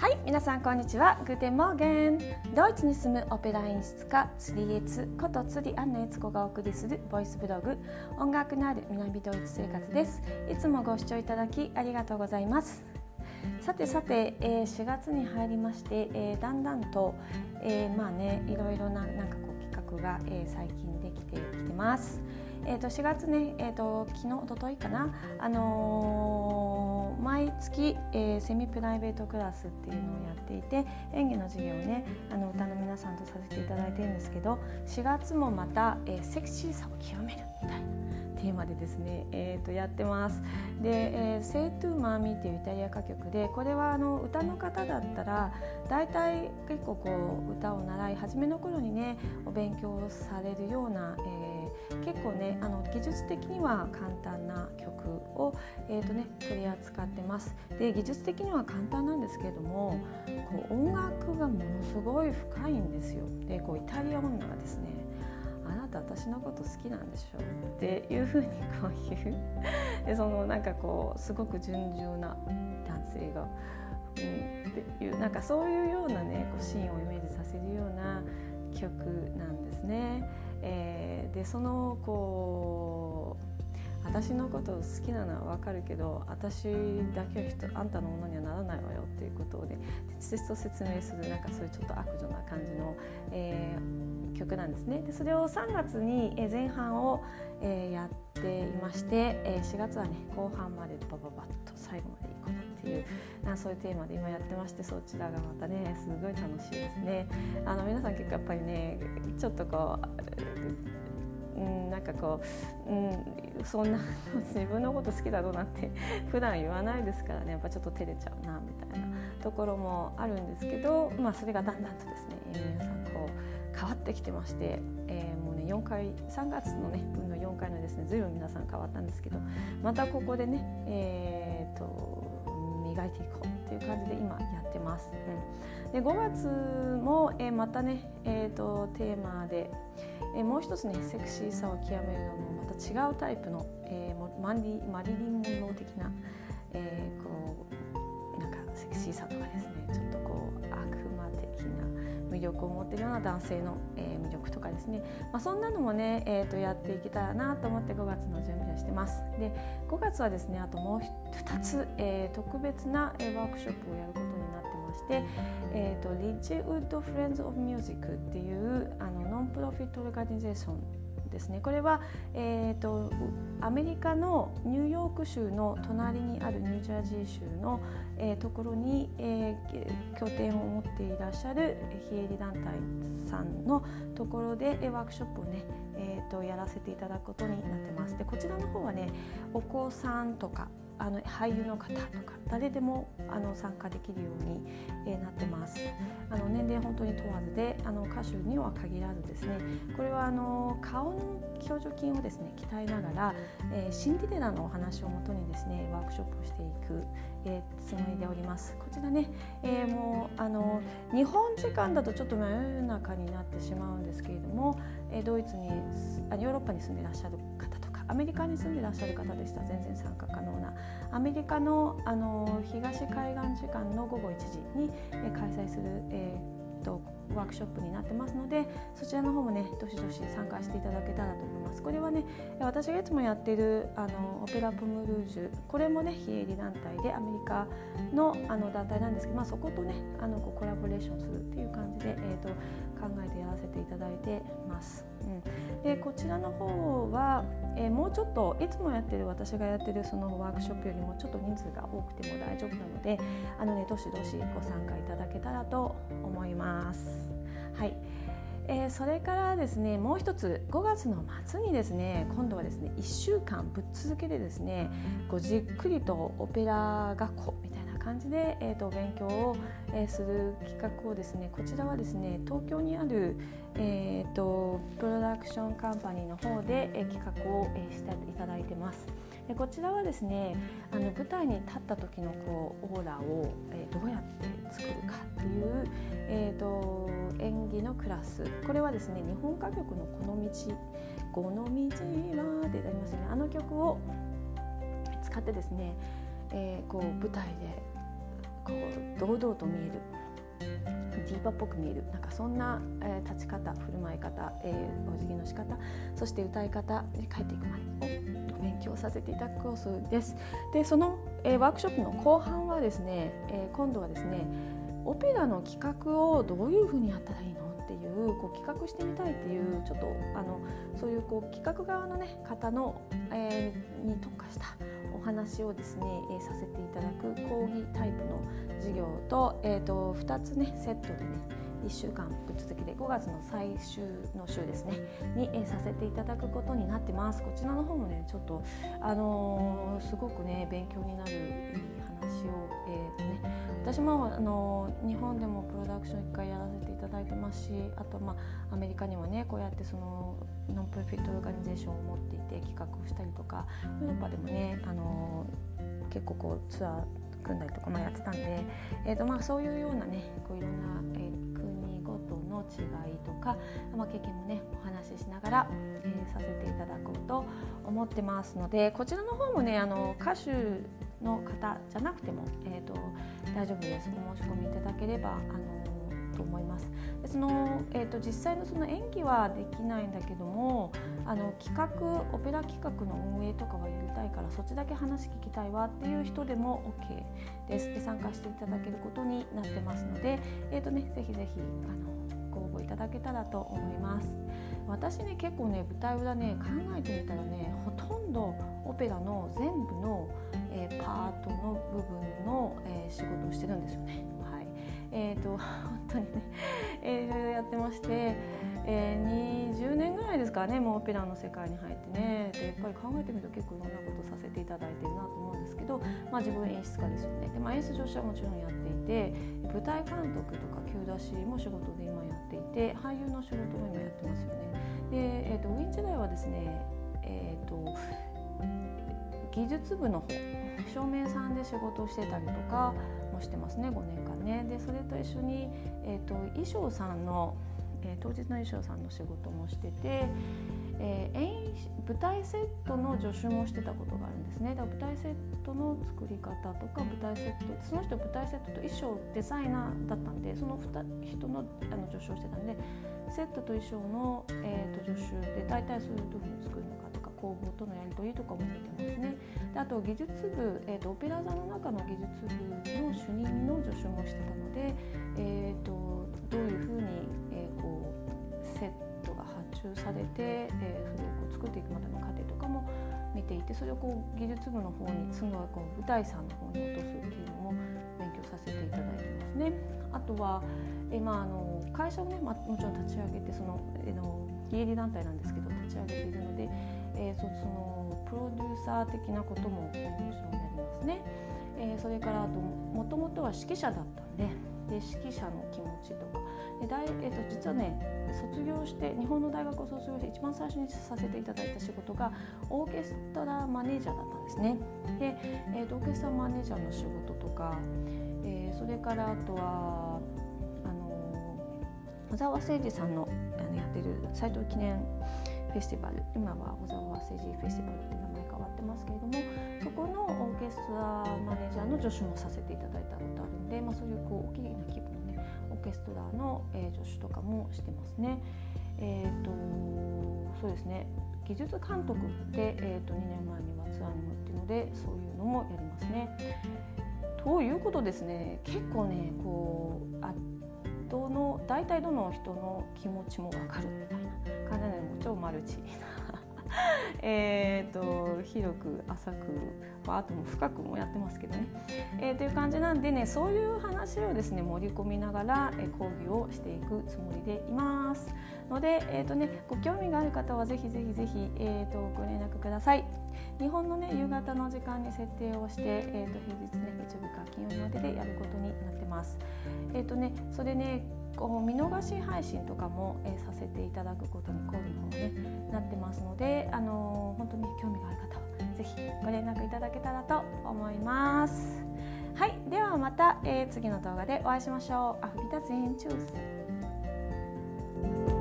はい皆さんこんにちは。 Guten Morgen。ドイツに住むオペラ演出家ツリエツことツリアンナエツコがお送りするボイスブログ。音楽のある南ドイツ生活です。いつもご視聴いただきありがとうございます。さてさて、えー、4月に入りまして、えー、だんだんと、えー、まあねいろいろななんかこう企画が、えー、最近できてきてます。えーと、4月ね、えーと、昨日おとといかな、あの毎月、えー、セミプライベートクラスっていうのをやっていて演技の授業をねあの歌の皆さんとさせていただいてるんですけど4月もまた、えー、セクシーさを極めるみたいな。テーマでですね、えー、とやってます。で、えー、セイトゥーマーミーっていうイタリア歌曲でこれはあの歌の方だったら大体結構こう歌を習い始めの頃にねお勉強されるような、えー結構ねあの技術的には簡単な曲を、えーとね、取り扱ってます。で技術的には簡単なんですけれどもこう音楽がものすごい深いんですよ。でこうイタリア女がですねあなた私のこと好きなんでしょっていうふうにこういう でそのなんかこうすごく純情な男性が、うん、っていうなんかそういうようなねこうシーンをイメージさせるような曲なんですね。えー、でそのこう私のこと好きなのは分かるけど私だけは人あんたのものにはならないわよっていうことで切と説明するなんかそういうちょっと悪女な感じの、えー、曲なんですねでそれを3月に前半を、えー、やっていまして、えー、4月はね後半までバババッと最後までいこうっていうあそういうテーマで今やってましてそちらがまたねすごい楽しいですね。あの皆さん結構やっぱりねちょっとこう、うん、なんかこう、うん、そんな 自分のこと好きだろうなんて 普段言わないですからね。やっぱちょっと照れちゃうなみたいなところもあるんですけど、まあ、それがだんだんとですね皆さんこう変わってきてまして、えー、もうね4回3月のね分の4回のですね随分皆さん変わったんですけどまたここでねえー、っと磨いていこうっていう感じで今やってます。うん、で5月も、えー、またね、えーと、テーマで、えー、もう一つねセクシーさを極めるのもまた違うタイプの、えー、マリマリリン・モンロー的な、えー、こうなんかセクシーさとかですねちょっとこう悪魔的な魅力を持っているような男性の、えー、魅力とかですね、まあ、そんなのもね、えー、とやっていけたらなと思って5月の準備をしてます。で5月はですねあともう2つ、えー、特別な、え、ワークショップをやることになってまして、えーと、リッチウッド・フレンズ・オブ・ミュージックっていうあのノンプロフィット・オルガニゼーションですねこれは、えーと、アメリカのニューヨーク州の隣にあるニュージャージー州の、えー、ところに、えー、拠点を持っていらっしゃる非営利団体さんのところで、え、ワークショップをね、えーとやらせていただくことになってます。でこちらの方はねお子さんとかあの俳優の方とか誰でもあの参加できるように、え、なってます。あの年齢本当に問わずであの歌手には限らずですね。これはあの顔の表情筋をですね鍛えながら、えー、シンデレラのお話をもとにですねワークショップをしていく、えー、つもりでおります。こちらね、えー、もうあの日本時間だとちょっと真夜中になってしまうんですけれども、え、ドイツにあヨーロッパに住んでいらっしゃる方アメリカに住んでいらっしゃる方でした。ら全然参加可能な。アメリカのあの東海岸時間の午後1時に、え開催する、えーと、ワークショップになってますのでそちらの方もねどしどし参加していただけたらと思います。これはね私がいつもやってるあのオペラ・プムルージュこれもね非営利団体でアメリカのあの団体なんですけど、まあ、そことねあのこうコラボレーションするっていう感じで、えーと考えてやらせていただいてます。うん、でこちらの方は、えー、もうちょっといつもやってる私がやってるそのワークショップよりもちょっと人数が多くても大丈夫なのであのねどしどしご参加いただけたらと思います。はいえー、それからですねもう一つ5月の末にですね今度はですね1週間ぶっ続けでですねこうじっくりとオペラ学校みたいな感じで、えーと、勉強を、えー、する企画をですねこちらはですね東京にある、えーと、クションカンパニーの方で、え、企画を、え、していただいてます。でこちらはですねあの舞台に立った時のこうオーラを、えー、どうやって作るかっていう、えーと、演技のクラスこれはですね日本歌曲の「この道」「この道は」でありますよねあの曲を使ってですねえー、こう舞台でこう堂々と見えるディーバっぽく見えるなんかそんな、えー、立ち方振る舞い方、えー、お辞儀の仕方そして歌い方に帰っていくまでを勉強させていただくコースです。でその、えー、ワークショップの後半はですね、えー、今度はですねオペラの企画をどういうふうにやったらいいのっていうこう企画してみたいっていうちょっとあのそういうこう企画側の、ね、方の、えー、に特化したお話をですね、えー、させていただく講義タイプの授業と,、えーと、2つねセットでね1週間ぶっ続きで5月の最終の週ですねに、えー、させていただくことになってます。こちらの方もねちょっとあのー、すごくね勉強になるいい話を、えーとね、私もあの日本でもプロダクション1回やらせていただだいてますしあとまあアメリカにもねこうやってそのノンプロフィットオーガニゼーションを持っていて企画をしたりとかヨーロッパでもねあの結構こうツアー組んだりとか、まあ、やってたんで、えーとまあ、そういうようなねこういろんな、えー、国ごとの違いとか、まあ、経験もねお話ししながら、えー、させていただこうと思ってますのでこちらの方もねあの歌手の方じゃなくても、えーと、大丈夫です。お申し込みいただければあのと思います。でそのえーと、実際のその演技はできないんだけどもあの企画オペラ企画の運営とかはやりたいからそっちだけ話聞きたいわっていう人でも OK ですで参加していただけることになってますので、えーとね、ぜひぜひあのご応募いただけたらと思います。私ね結構ね舞台裏ね考えてみたらねほとんどオペラの全部の、えー、パートの部分の、えー、仕事をしてるんですよね。えーと、本当にね、えー、いろいろやってまして、えー、20年ぐらいですかねもうオペラの世界に入ってねでやっぱり考えてみると結構いろんなことさせていただいてるなと思うんですけど、まあ、自分演出家ですよねで、まあ、演出上司はもちろんやっていて舞台監督とか急出しも仕事で今やっていて俳優の仕事も今やってますよね。で、えーと、ウィン時代はですね、えーと技術部の方照明さんで仕事してたりとかしてますね5年間ね。でそれと一緒に、えーと、衣装さんの、えー、当日の衣装さんの仕事もしてて、えー、舞台セットの助手もしてたことがあるんですね。だから舞台セットの作り方とか舞台セットその人舞台セットと衣装デザイナーだったんでその人のあの助手をしてたんでセットと衣装の、えーと、助手で大体そういうふうに作るの工房とのやり取りとかも見てますね。であと技術部、えーと、オペラ座の中の技術部の主任の助手もしてたので、えーと、どういうふうに、トが発注されて、えー、それをこう作っていくまでの過程とかも見ていてそれをこう技術部の方にそのこう舞台さんの方に落とすっていうのも勉強させていただいてますね。あとは、えまあ、あの会社をね、まあ、もちろん立ち上げてその、えの非営利団体なんですけど立ち上げているので、えー、そそのプロデューサー的なことも、えー、もちろんやりますね。えー、それからあともともとは指揮者だったんでで指揮者の気持ちとかで大、えー、と実はね卒業して日本の大学を卒業して一番最初にさせていただいた仕事がオーケストラマネージャーだったんですね。で、えー、とオーケストラマネージャーの仕事とか、えー、それからあとはあの小沢誠二さんのあのやってる斎藤記念フェスティバル今は小沢誠二フェスティバルって名前変わってますけれどもそこのオーマネージャーの助手もさせていただいたことあるんで、まあ、そういうこう大きな規模のねオーケストラの、えー、助手とかもしてますね。えーと、そうですね技術監督で、えーと、2年前にはツアーにも行ってるのでそういうのもやりますね。ということですね結構ねこうあどの大体どの人の気持ちも分かるみたいな感じなので超マルチ えと広く浅く、あ、とも深くもやってますけどね、えー、という感じなんでねそういう話をですね盛り込みながら、え講義をしていくつもりでいます。ので、えーとね、ご興味がある方はぜひぜひぜひ、えーと、ご連絡ください。日本のね夕方の時間に設定をして、えーと、平日ね月曜日か金曜日まででやることになってます。えっ、ー、とねそれねこう見逃し配信とかも、えー、させていただくことに今度ねなってますので、あのー、本当に興味がある方は是非ご連絡いただけたらと思います。はい、ではまた、えー、次の動画でお会いしましょう。アフビタゼンチュース。